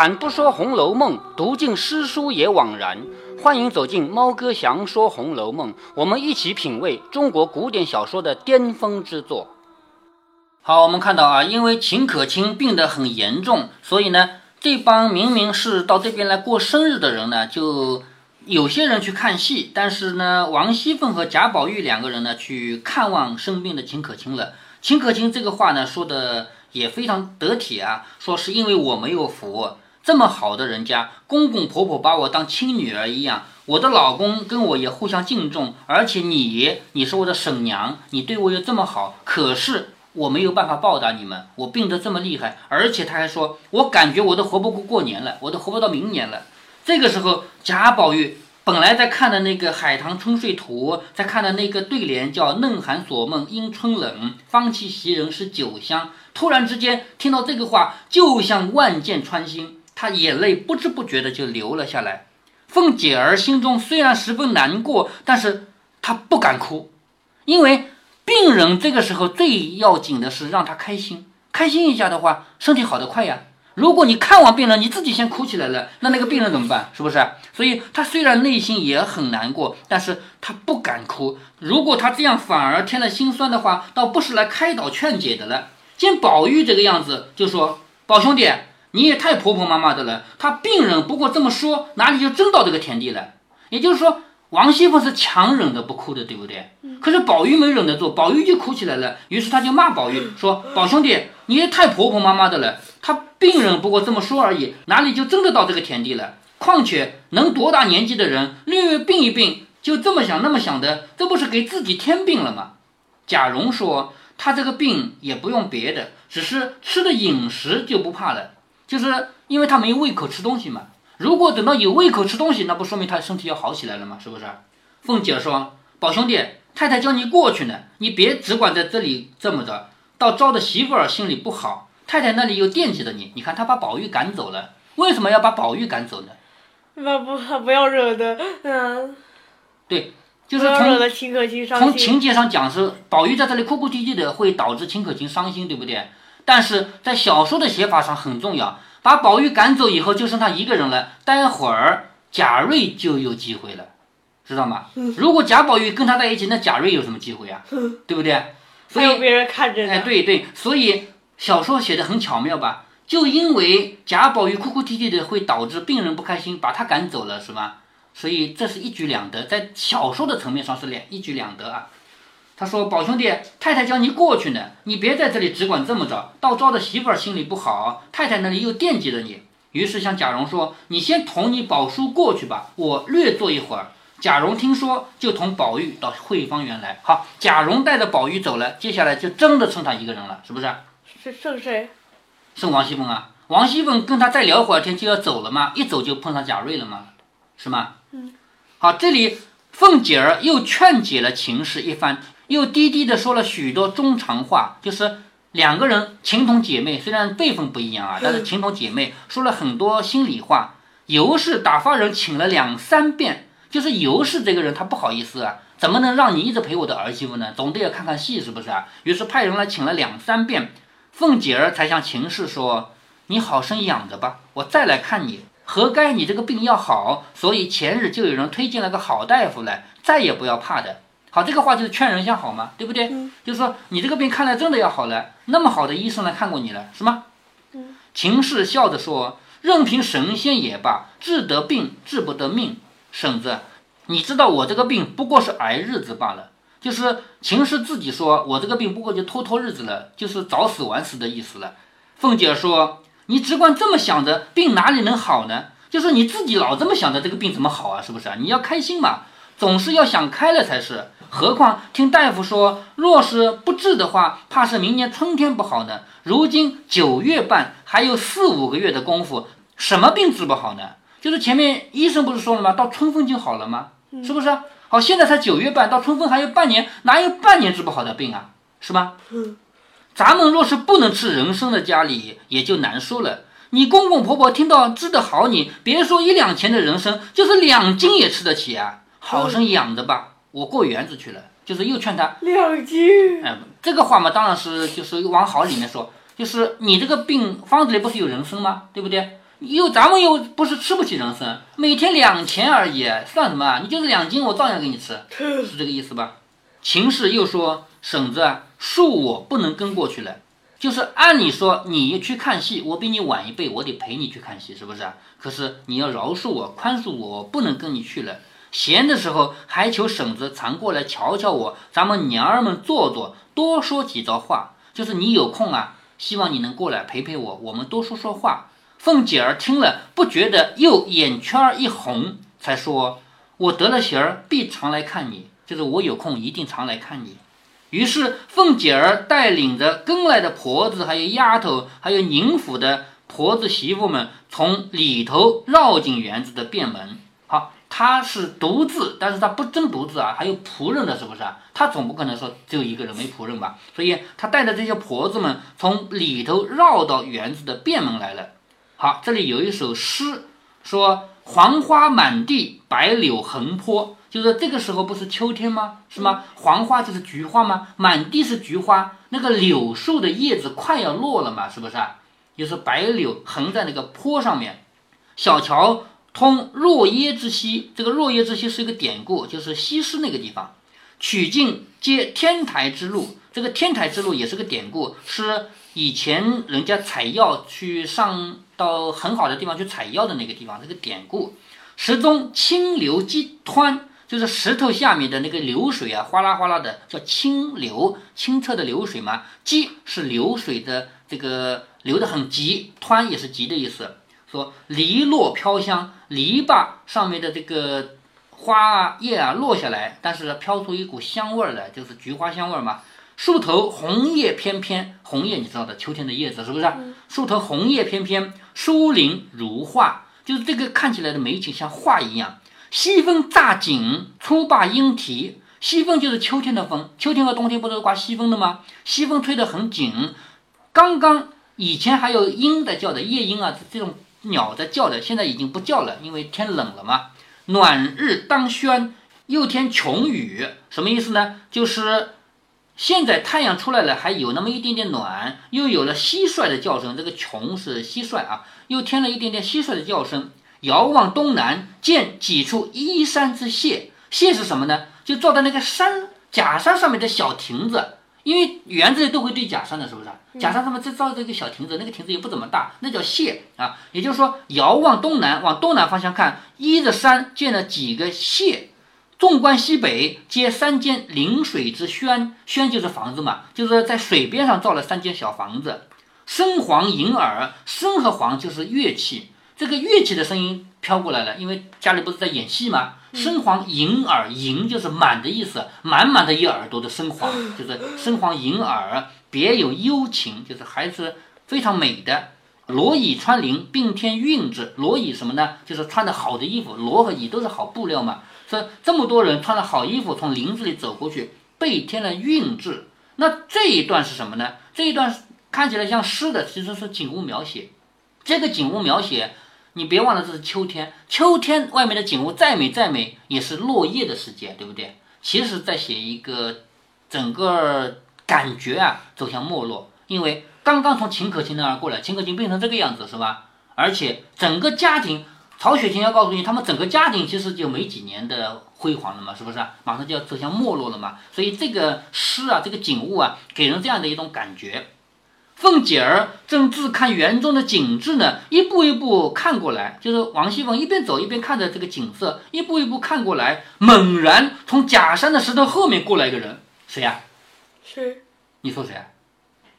开坛不说《红楼梦》，读尽诗书也枉然。欢迎走进猫哥祥说《红楼梦》，我们一起品味中国古典小说的巅峰之作。好，我们看到啊，因为秦可卿病得很严重，所以呢，这帮明明是到这边来过生日的人呢，就有些人去看戏，但是呢，王熙凤和贾宝玉两个人呢，去看望生病的秦可卿了。秦可卿这个话呢，说的。也非常得体啊，说是因为我没有福，这么好的人家，公公婆婆把我当亲女儿一样，我的老公跟我也互相敬重，而且你，你是我的婶娘，你对我又这么好，可是我没有办法报答你们，我病得这么厉害，而且他还说，我感觉我都活不过过年了，我都活不到明年了。这个时候，贾宝玉。本来在看的那个《海棠春睡图》，在看的那个对联叫“嫩寒锁梦因春冷，芳气袭人是酒香”。突然之间听到这个话，就像万箭穿心，他眼泪不知不觉的就流了下来。凤姐儿心中虽然十分难过，但是她不敢哭，因为病人这个时候最要紧的是让他开心，开心一下的话，身体好得快呀。如果你看完病人，你自己先哭起来了，那那个病人怎么办？是不是？所以他虽然内心也很难过，但是他不敢哭。如果他这样反而添了心酸的话，倒不是来开导劝解的了。见宝玉这个样子，就说：“宝兄弟，你也太婆婆妈妈的了。他病人不过这么说，哪里就真到这个田地了？也就是说，王熙凤是强忍着不哭的，对不对？可是宝玉没忍得住，宝玉就哭起来了。于是他就骂宝玉说：‘宝兄弟，你也太婆婆妈妈的了。’他病人不过这么说而已，哪里就真的到这个田地了？况且能多大年纪的人，略病一病就这么想那么想的，这不是给自己添病了吗？贾蓉说，他这个病也不用别的，只是吃的饮食就不怕了，就是因为他没胃口吃东西嘛。如果等到有胃口吃东西，那不说明他身体要好起来了吗？是不是？凤姐说，宝兄弟，太太叫你过去呢，你别只管在这里这么着，到招的媳妇儿心里不好。太太那里又惦记着你，你看他把宝玉赶走了，为什么要把宝玉赶走呢？那不不要惹的，嗯，对，就是从情节上讲是宝玉在这里哭哭啼啼的，会导致秦可卿伤心，对不对？但是在小说的写法上很重要，把宝玉赶走以后就剩他一个人了，待会儿贾瑞就有机会了，知道吗？如果贾宝玉跟他在一起，那贾瑞有什么机会啊？对不对？所以别人看着哎，对对，所以。小说写的很巧妙吧？就因为贾宝玉哭哭啼啼的，会导致病人不开心，把他赶走了，是吧？所以这是一举两得，在小说的层面上是两一举两得啊。他说：“宝兄弟，太太叫你过去呢，你别在这里只管这么着，到招的媳妇儿心里不好，太太那里又惦记着你。”于是向贾蓉说：“你先同你宝叔过去吧，我略坐一会儿。”贾蓉听说，就同宝玉到汇芳园来。好，贾蓉带着宝玉走了，接下来就真的剩他一个人了，是不是？是剩谁？剩王熙凤啊！王熙凤跟他再聊会儿天就要走了嘛，一走就碰上贾瑞了嘛，是吗？嗯。好，这里凤姐儿又劝解了秦氏一番，又低低的说了许多衷肠话，就是两个人情同姐妹，虽然辈分不一样啊，但是情同姐妹，说了很多心里话。尤氏打发人请了两三遍，就是尤氏这个人，他不好意思啊，怎么能让你一直陪我的儿媳妇呢？总得要看看戏，是不是啊？于是派人来请了两三遍。凤姐儿才向秦氏说：“你好生养着吧，我再来看你。何该你这个病要好，所以前日就有人推荐了个好大夫来，再也不要怕的。好，这个话就是劝人向好嘛，对不对？就是说你这个病看来真的要好了，那么好的医生来看过你了，是吗？”秦氏笑着说：“任凭神仙也罢，治得病治不得命。婶子，你知道我这个病不过是挨日子罢了。”就是秦氏自己说，我这个病不过就拖拖日子了，就是早死晚死的意思了。凤姐说：“你只管这么想着，病哪里能好呢？就是你自己老这么想着，这个病怎么好啊？是不是啊？你要开心嘛，总是要想开了才是。何况听大夫说，若是不治的话，怕是明年春天不好呢。如今九月半，还有四五个月的功夫，什么病治不好呢？就是前面医生不是说了吗？到春分就好了吗？是不是？”好，现在才九月半，到春分还有半年，哪有半年治不好的病啊？是吧？嗯，咱们若是不能吃人参的家里，也就难说了。你公公婆婆听到治得好，你别说一两钱的人参，就是两斤也吃得起啊。好生养着吧，我过园子去了，就是又劝他两斤。哎，这个话嘛，当然是就是往好里面说，就是你这个病方子里不是有人参吗？对不对？又咱们又不是吃不起人参，每天两钱而已，算什么啊？你就是两斤，我照样给你吃，是这个意思吧？秦氏又说：“婶子啊，恕我不能跟过去了。就是按理说，你去看戏，我比你晚一辈，我得陪你去看戏，是不是？可是你要饶恕我，宽恕我，我不能跟你去了。闲的时候还求婶子常过来瞧瞧我，咱们娘儿们坐坐，多说几招话。就是你有空啊，希望你能过来陪陪我，我们多说说话。”凤姐儿听了，不觉得又眼圈一红，才说：“我得了闲儿，必常来看你。就是我有空，一定常来看你。”于是凤姐儿带领着跟来的婆子，还有丫头，还有宁府的婆子媳妇们，从里头绕进园子的便门。他，是独自，但是他不真独自啊，还有仆人的，是不是啊？他总不可能说只有一个人没仆人吧？所以他带着这些婆子们从里头绕到园子的便门来了。好，这里有一首诗，说黄花满地，白柳横坡。就是这个时候不是秋天吗？是吗？黄花就是菊花吗？满地是菊花，那个柳树的叶子快要落了嘛，是不是啊？就是白柳横在那个坡上面。小桥通若耶之溪，这个若耶之溪是一个典故，就是西施那个地方。曲径接天台之路，这个天台之路也是个典故，是以前人家采药去上到很好的地方去采药的那个地方，这个典故。石中清流激湍。就是石头下面的那个流水啊，哗啦哗啦的，叫清流，清澈的流水嘛。急是流水的这个流得很急，湍也是急的意思。说篱落飘香，篱笆上面的这个花啊叶啊落下来，但是飘出一股香味儿来，就是菊花香味儿嘛。树头红叶翩翩，红叶你知道的，秋天的叶子是不是？树头红叶翩翩，疏林如画，就是这个看起来的美景像画一样。西风乍紧，初罢莺啼。西风就是秋天的风，秋天和冬天不都是刮西风的吗？西风吹得很紧，刚刚以前还有鹰在叫的，夜莺啊，这种鸟在叫的，现在已经不叫了，因为天冷了嘛。暖日当轩，又添琼雨，什么意思呢？就是现在太阳出来了，还有那么一点点暖，又有了蟋蟀的叫声，这个琼是蟋蟀啊，又添了一点点蟋蟀的叫声。遥望东南，见几处依山之榭。榭是什么呢？就坐在那个山假山上面的小亭子。因为园子里都会堆假山的，是不是？假山上面再造这个小亭子，那个亭子也不怎么大，那叫榭啊。也就是说，遥望东南，往东南方向看，依着山建了几个榭。纵观西北，皆三间临水之轩。轩就是房子嘛，就是在水边上造了三间小房子。笙簧银耳，笙和簧就是乐器。这个乐器的声音飘过来了，因为家里不是在演戏吗？深黄银耳，银就是满的意思，满满的一耳朵的深黄，就是深黄银耳，别有幽情，就是还是非常美的。罗椅穿林，并添韵致。罗椅什么呢？就是穿的好的衣服，罗和椅都是好布料嘛。说这么多人穿了好衣服从林子里走过去，倍添了韵致。那这一段是什么呢？这一段看起来像诗的，其实是景物描写。这个景物描写。你别忘了，这是秋天。秋天外面的景物再美再美，也是落叶的时节，对不对？其实在写一个整个感觉啊，走向没落。因为刚刚从秦可卿那儿过来，秦可卿变成这个样子，是吧？而且整个家庭，曹雪芹要告诉你，他们整个家庭其实就没几年的辉煌了嘛，是不是？马上就要走向没落了嘛。所以这个诗啊，这个景物啊，给人这样的一种感觉。凤姐儿正自看园中的景致呢，一步一步看过来，就是王熙凤一边走一边看着这个景色，一步一步看过来。猛然从假山的石头后面过来一个人，谁呀？谁？你说谁啊？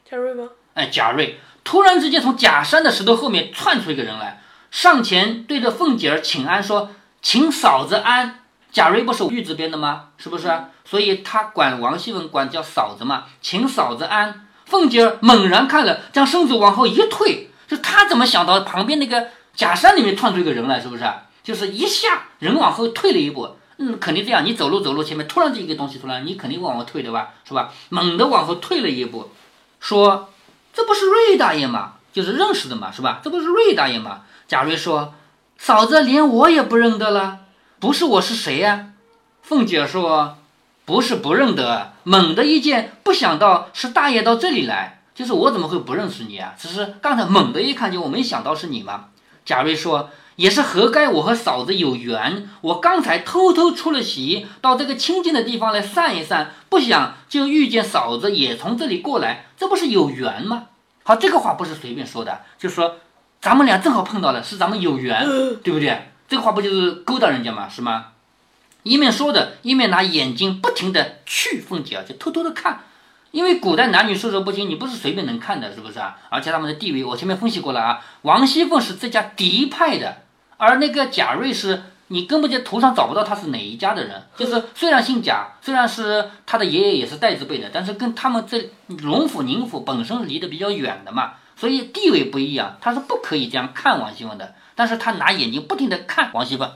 贾瑞吗？哎，贾瑞突然之间从假山的石头后面窜出一个人来，上前对着凤姐儿请安，说：“请嫂子安。”贾瑞不是玉字边的吗？是不是？所以他管王熙凤管叫嫂子嘛，请嫂子安。凤姐儿猛然看了，将身子往后一退，就她怎么想到旁边那个假山里面窜出一个人来？是不是？就是一下人往后退了一步，嗯，肯定这样。你走路走路，前面突然就一个东西出来，你肯定往后退的吧？是吧？猛地往后退了一步，说：“这不是瑞大爷吗？就是认识的嘛，是吧？这不是瑞大爷吗？”贾瑞说：“嫂子连我也不认得了，不是我是谁呀？”凤姐说。不是不认得，猛的一见，不想到是大爷到这里来，就是我怎么会不认识你啊？只是刚才猛的一看见，我没想到是你嘛。贾瑞说：“也是活该，我和嫂子有缘。我刚才偷偷出了席，到这个清静的地方来散一散，不想就遇见嫂子也从这里过来，这不是有缘吗？”好，这个话不是随便说的，就说咱们俩正好碰到了，是咱们有缘，对不对？这个话不就是勾搭人家嘛？是吗？一面说着，一面拿眼睛不停地去凤姐，就偷偷的看。因为古代男女授受不亲，你不是随便能看的，是不是啊？而且他们的地位，我前面分析过了啊。王熙凤是这家嫡派的，而那个贾瑞是你根本就图上找不到他是哪一家的人。就是虽然姓贾，虽然是他的爷爷也是代字辈的，但是跟他们这荣府宁府本身离得比较远的嘛，所以地位不一样，他是不可以这样看王熙凤的。但是他拿眼睛不停地看王熙凤。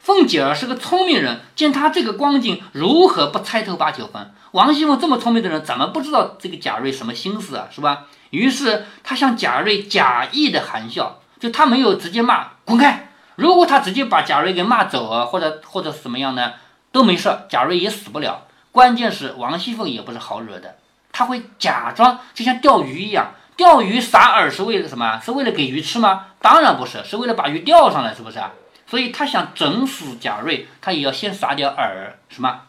凤姐儿是个聪明人，见他这个光景，如何不猜透八九分？王熙凤这么聪明的人，怎么不知道这个贾瑞什么心思啊？是吧？于是他向贾瑞假意的含笑，就他没有直接骂滚开。如果他直接把贾瑞给骂走啊，或者或者怎么样呢，都没事，贾瑞也死不了。关键是王熙凤也不是好惹的，他会假装就像钓鱼一样，钓鱼撒饵是为了什么？是为了给鱼吃吗？当然不是，是为了把鱼钓上来，是不是啊？所以他想整死贾瑞，他也要先撒点饵，是吗？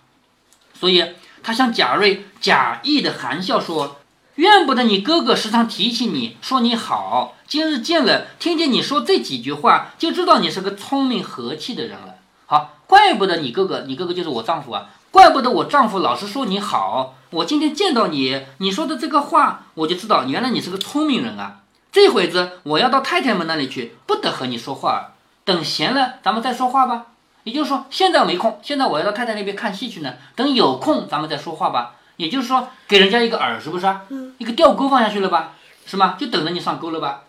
所以他向贾瑞假意的含笑说：“怨不得你哥哥时常提起你，说你好。今日见了，听见你说这几句话，就知道你是个聪明和气的人了。好，怪不得你哥哥，你哥哥就是我丈夫啊，怪不得我丈夫老是说你好。我今天见到你，你说的这个话，我就知道原来你是个聪明人啊。这会子我要到太太们那里去，不得和你说话。”等闲了，咱们再说话吧。也就是说，现在没空，现在我要到太太那边看戏去呢。等有空，咱们再说话吧。也就是说，给人家一个饵，是不是？嗯。一个钓钩放下去了吧？是吗？就等着你上钩了吧？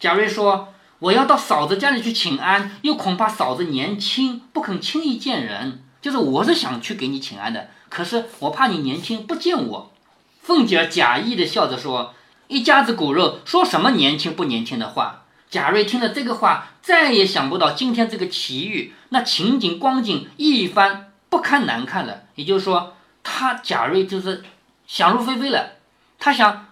贾瑞说：“我要到嫂子家里去请安，又恐怕嫂子年轻，不肯轻易见人。就是我是想去给你请安的，可是我怕你年轻不见我。”凤姐假意的笑着说：“一家子骨肉，说什么年轻不年轻的话？”贾瑞听了这个话，再也想不到今天这个奇遇，那情景光景一番不堪难看了。也就是说，他贾瑞就是想入非非了。他想，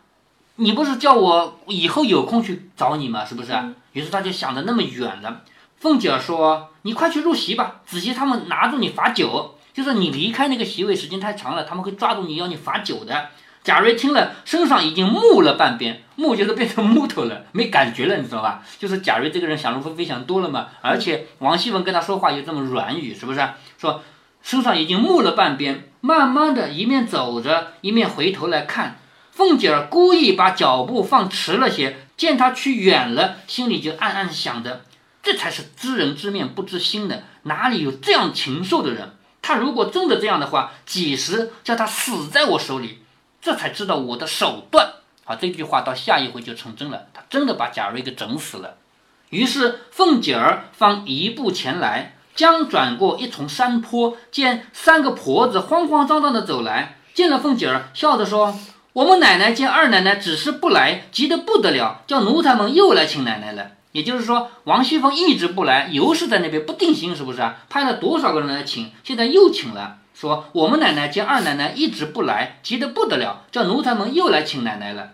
你不是叫我以后有空去找你吗？是不是？于是他就想的那么远了。凤姐说：“你快去入席吧，子熙他们拿住你罚酒，就是你离开那个席位时间太长了，他们会抓住你要你罚酒的。”贾瑞听了，身上已经木了半边，木就是变成木头了，没感觉了，你知道吧？就是贾瑞这个人想入非非想多了嘛。而且王熙凤跟他说话又这么软语，是不是？说身上已经木了半边，慢慢的一面走着，一面回头来看。凤姐儿故意把脚步放迟了些，见他去远了，心里就暗暗想着：这才是知人知面不知心的，哪里有这样禽兽的人？他如果真的这样的话，几时叫他死在我手里？这才知道我的手段。好，这句话到下一回就成真了。他真的把贾瑞给整死了。于是凤姐儿方一步前来，将转过一重山坡，见三个婆子慌慌张张的走来，见了凤姐儿，笑着说：“我们奶奶见二奶奶只是不来，急得不得了，叫奴才们又来请奶奶了。”也就是说，王熙凤一直不来，尤氏在那边不定心，是不是啊？派了多少个人来请，现在又请了。说我们奶奶见二奶奶一直不来，急得不得了，叫奴才们又来请奶奶了。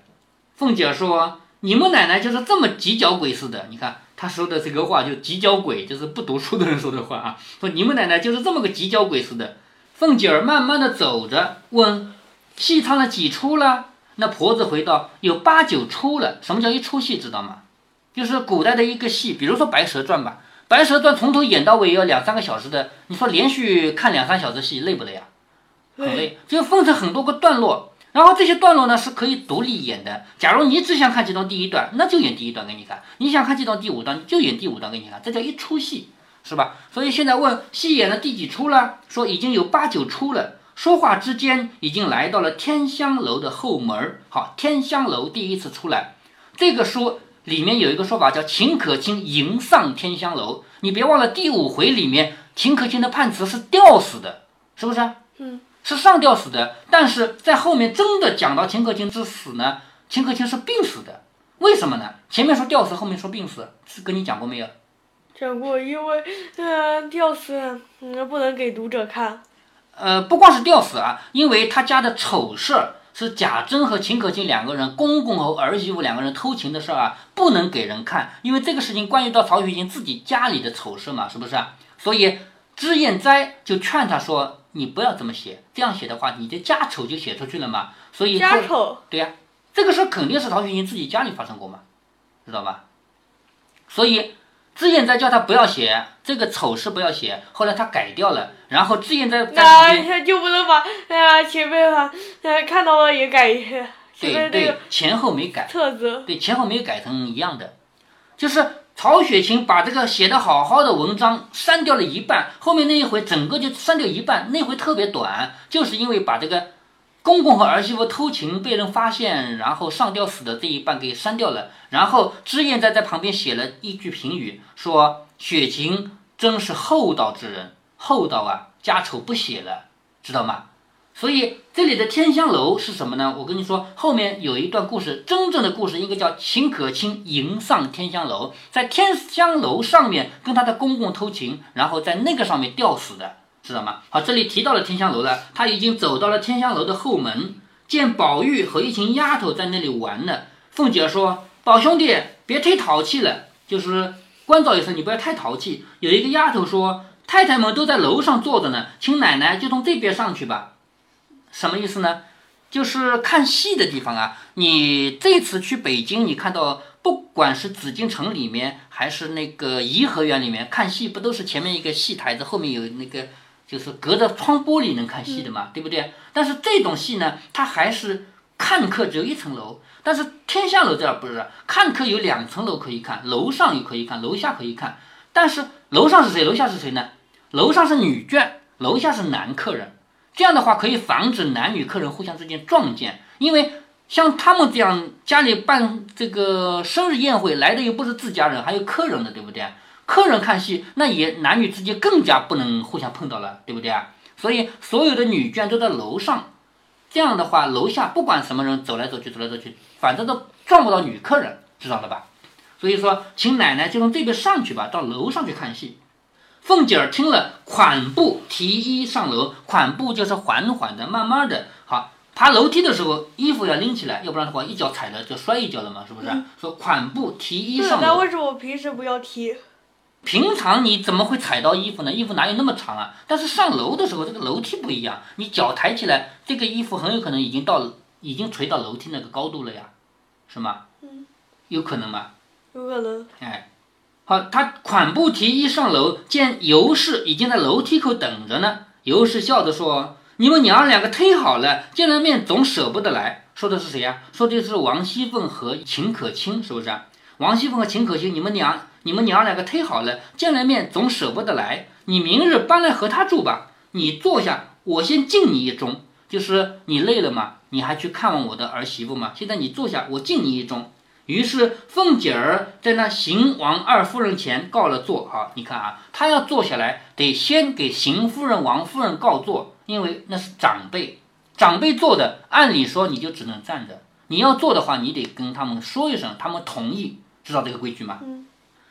凤姐说：“你们奶奶就是这么急脚鬼似的。”你看她说的这个话，就急脚鬼，就是不读书的人说的话啊。说你们奶奶就是这么个急脚鬼似的。凤姐儿慢慢的走着，问：“戏唱了几出了？”那婆子回道：“有八九出了。”什么叫一出戏？知道吗？就是古代的一个戏，比如说《白蛇传》吧。《白蛇传》从头演到尾要两三个小时的，你说连续看两三小时戏累不累啊？很累，就分成很多个段落，然后这些段落呢是可以独立演的。假如你只想看其中第一段，那就演第一段给你看；你想看其中第五段，就演第五段给你看。这叫一出戏，是吧？所以现在问戏演了第几出了？说已经有八九出了。说话之间已经来到了天香楼的后门。好，天香楼第一次出来，这个书。里面有一个说法叫秦可卿迎上天香楼，你别忘了第五回里面秦可卿的判词是吊死的，是不是？嗯，是上吊死的。但是在后面真的讲到秦可卿之死呢，秦可卿是病死的，为什么呢？前面说吊死，后面说病死，是跟你讲过没有？讲过，因为呃吊死，嗯不能给读者看。呃，不光是吊死啊，因为他家的丑事儿是贾珍和秦可卿两个人，公公和儿媳妇两个人偷情的事儿啊，不能给人看，因为这个事情关系到曹雪芹自己家里的丑事嘛，是不是？所以脂砚斋就劝他说：“你不要这么写，这样写的话，你的家丑就写出去了嘛。”所以家丑，对呀，这个事儿肯定是曹雪芹自己家里发生过嘛，知道吧？所以。脂砚斋叫他不要写这个丑事，不要写。后来他改掉了，然后脂砚斋在旁那就不能把哎呀前面哈呃看到了也改一下。对对，前后没改。册子。对，前后没改成一样的，就是曹雪芹把这个写的好好的文章删掉了一半，后面那一回整个就删掉一半，那回特别短，就是因为把这个。公公和儿媳妇偷情被人发现，然后上吊死的这一半给删掉了。然后脂砚斋在旁边写了一句评语，说雪晴真是厚道之人，厚道啊，家丑不写了，知道吗？所以这里的天香楼是什么呢？我跟你说，后面有一段故事，真正的故事应该叫秦可卿迎上天香楼，在天香楼上面跟他的公公偷情，然后在那个上面吊死的。知道吗？好，这里提到了天香楼了，他已经走到了天香楼的后门，见宝玉和一群丫头在那里玩呢。凤姐说：“宝兄弟，别忒淘气了，就是关照一声，你不要太淘气。”有一个丫头说：“太太们都在楼上坐着呢，请奶奶就从这边上去吧。”什么意思呢？就是看戏的地方啊。你这次去北京，你看到不管是紫禁城里面，还是那个颐和园里面看戏，不都是前面一个戏台子，后面有那个。就是隔着窗玻璃能看戏的嘛，对不对？但是这种戏呢，它还是看客只有一层楼。但是天下楼这儿不是，看客有两层楼可以看，楼上也可以看，楼下可以看。但是楼上是谁？楼下是谁呢？楼上是女眷，楼下是男客人。这样的话可以防止男女客人互相之间撞见，因为像他们这样家里办这个生日宴会来的又不是自家人，还有客人的，对不对？客人看戏，那也男女之间更加不能互相碰到了，对不对啊？所以所有的女眷都在楼上，这样的话，楼下不管什么人走来走去，走来走去，反正都撞不到女客人，知道了吧？所以说，请奶奶就从这边上去吧，到楼上去看戏。凤姐儿听了，款步提衣上楼，款步就是缓缓的、慢慢的。好，爬楼梯的时候，衣服要拎起来，要不然的话，一脚踩了就摔一跤了嘛，是不是？说款步提衣上楼。那为什么我平时不要提？平常你怎么会踩到衣服呢？衣服哪有那么长啊？但是上楼的时候，这个楼梯不一样，你脚抬起来，这个衣服很有可能已经到，已经垂到楼梯那个高度了呀，是吗？嗯，有可能吗？有可能。哎，好，他款步提衣上楼，见尤氏已经在楼梯口等着呢。尤氏笑着说：“你们娘儿两个忒好了，见了面总舍不得来。”说的是谁呀？说的是王熙凤和秦可卿，是不是？王熙凤和秦可卿，你们娘。你们娘两个忒好了，见了面总舍不得来。你明日搬来和他住吧。你坐下，我先敬你一盅。就是你累了嘛，你还去看望我的儿媳妇嘛。现在你坐下，我敬你一盅。于是凤姐儿在那邢王二夫人前告了座。好，你看啊，她要坐下来，得先给邢夫人、王夫人告座，因为那是长辈。长辈坐的，按理说你就只能站着。你要坐的话，你得跟他们说一声，他们同意，知道这个规矩吗？嗯。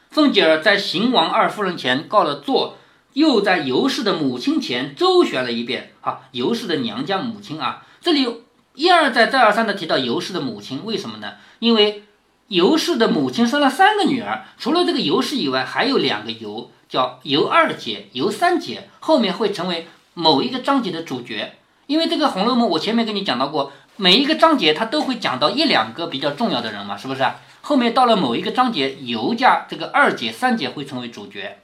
凤姐儿在邢王二夫人前告了状，又在尤氏的母亲前周旋了一遍。啊，尤氏的娘家母亲啊，这里一而再再而三的提到尤氏的母亲，为什么呢？因为尤氏的母亲生了三个女儿，除了这个尤氏以外，还有两个尤，叫尤二姐、尤三姐，后面会成为某一个章节的主角。因为这个《红楼梦》，我前面跟你讲到过，每一个章节它都会讲到一两个比较重要的人嘛，是不是？后面到了某一个章节，尤家这个二姐、三姐会成为主角。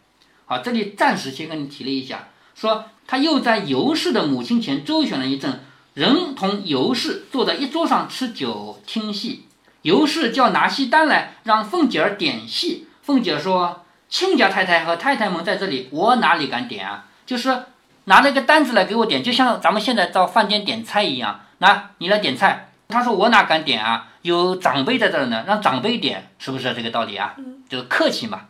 好，这里暂时先跟你提了一下，说他又在尤氏的母亲前周旋了一阵，人同尤氏坐在一桌上吃酒听戏。尤氏叫拿戏单来，让凤姐儿点戏。凤姐儿说：“亲家太太和太太们在这里，我哪里敢点啊？就是拿了一个单子来给我点，就像咱们现在到饭店点菜一样，那你来点菜。”他说：“我哪敢点啊？有长辈在这儿呢，让长辈点，是不是这个道理啊？就是客气嘛。”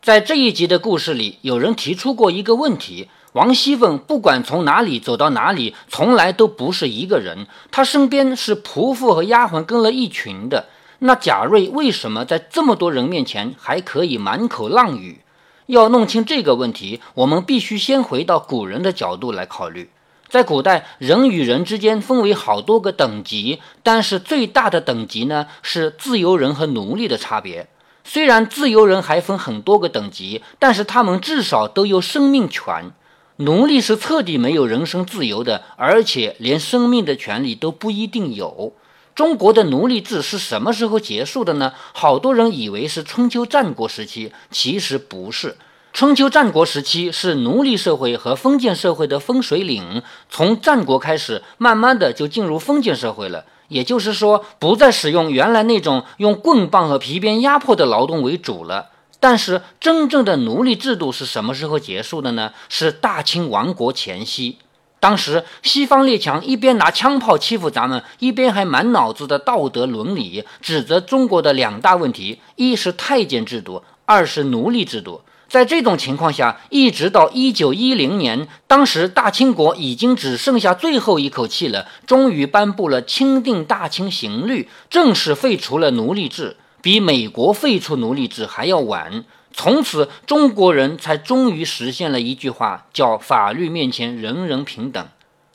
在这一集的故事里，有人提出过一个问题：王熙凤不管从哪里走到哪里，从来都不是一个人，她身边是仆妇和丫鬟跟了一群的。那贾瑞为什么在这么多人面前还可以满口浪语？要弄清这个问题，我们必须先回到古人的角度来考虑。在古代，人与人之间分为好多个等级，但是最大的等级呢是自由人和奴隶的差别。虽然自由人还分很多个等级，但是他们至少都有生命权。奴隶是彻底没有人身自由的，而且连生命的权利都不一定有。中国的奴隶制是什么时候结束的呢？好多人以为是春秋战国时期，其实不是。春秋战国时期是奴隶社会和封建社会的分水岭，从战国开始，慢慢的就进入封建社会了。也就是说，不再使用原来那种用棍棒和皮鞭压迫的劳动为主了。但是，真正的奴隶制度是什么时候结束的呢？是大清亡国前夕。当时，西方列强一边拿枪炮欺负咱们，一边还满脑子的道德伦理，指责中国的两大问题：一是太监制度，二是奴隶制度。在这种情况下，一直到一九一零年，当时大清国已经只剩下最后一口气了，终于颁布了《钦定大清刑律》，正式废除了奴隶制，比美国废除奴隶制还要晚。从此，中国人才终于实现了一句话，叫“法律面前人人平等”。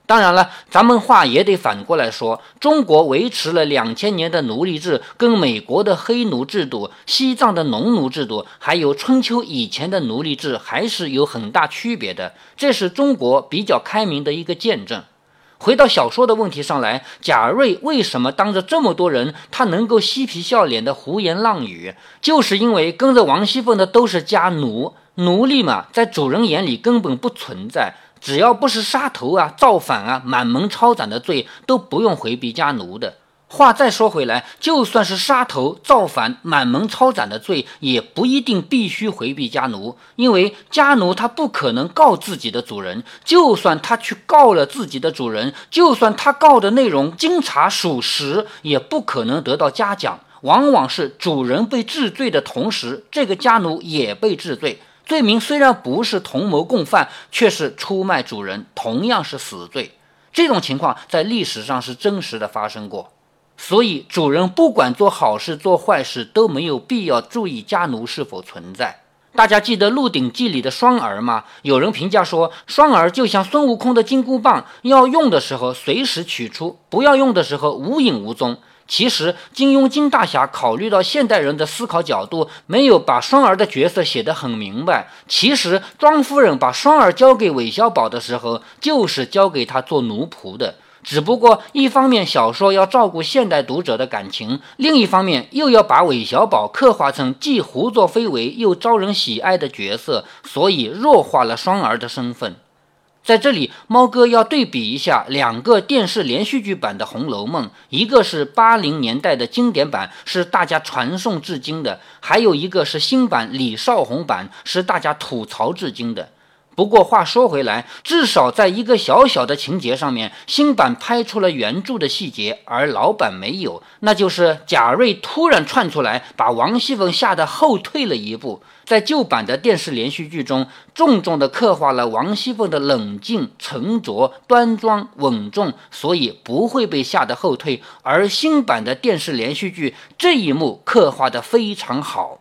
当然了，咱们话也得反过来说，中国维持了两千年的奴隶制，跟美国的黑奴制度、西藏的农奴制度，还有春秋以前的奴隶制，还是有很大区别的。这是中国比较开明的一个见证。回到小说的问题上来，贾瑞为什么当着这么多人，他能够嬉皮笑脸的胡言乱语？就是因为跟着王熙凤的都是家奴，奴隶嘛，在主人眼里根本不存在。只要不是杀头啊、造反啊、满门抄斩的罪，都不用回避家奴的。话再说回来，就算是杀头、造反、满门抄斩的罪，也不一定必须回避家奴，因为家奴他不可能告自己的主人。就算他去告了自己的主人，就算他告的内容经查属实，也不可能得到嘉奖。往往是主人被治罪的同时，这个家奴也被治罪。罪名虽然不是同谋共犯，却是出卖主人，同样是死罪。这种情况在历史上是真实的发生过。所以，主人不管做好事做坏事，都没有必要注意家奴是否存在。大家记得《鹿鼎记》里的双儿吗？有人评价说，双儿就像孙悟空的金箍棒，要用的时候随时取出，不要用的时候无影无踪。其实，金庸金大侠考虑到现代人的思考角度，没有把双儿的角色写得很明白。其实，庄夫人把双儿交给韦小宝的时候，就是交给他做奴仆的。只不过，一方面小说要照顾现代读者的感情，另一方面又要把韦小宝刻画成既胡作非为又招人喜爱的角色，所以弱化了双儿的身份。在这里，猫哥要对比一下两个电视连续剧版的《红楼梦》，一个是八零年代的经典版，是大家传颂至今的；还有一个是新版李少红版，是大家吐槽至今的。不过话说回来，至少在一个小小的情节上面，新版拍出了原著的细节，而老版没有，那就是贾瑞突然窜出来，把王熙凤吓得后退了一步。在旧版的电视连续剧中，重重地刻画了王熙凤的冷静、沉着、端庄、稳重，所以不会被吓得后退。而新版的电视连续剧这一幕刻画得非常好。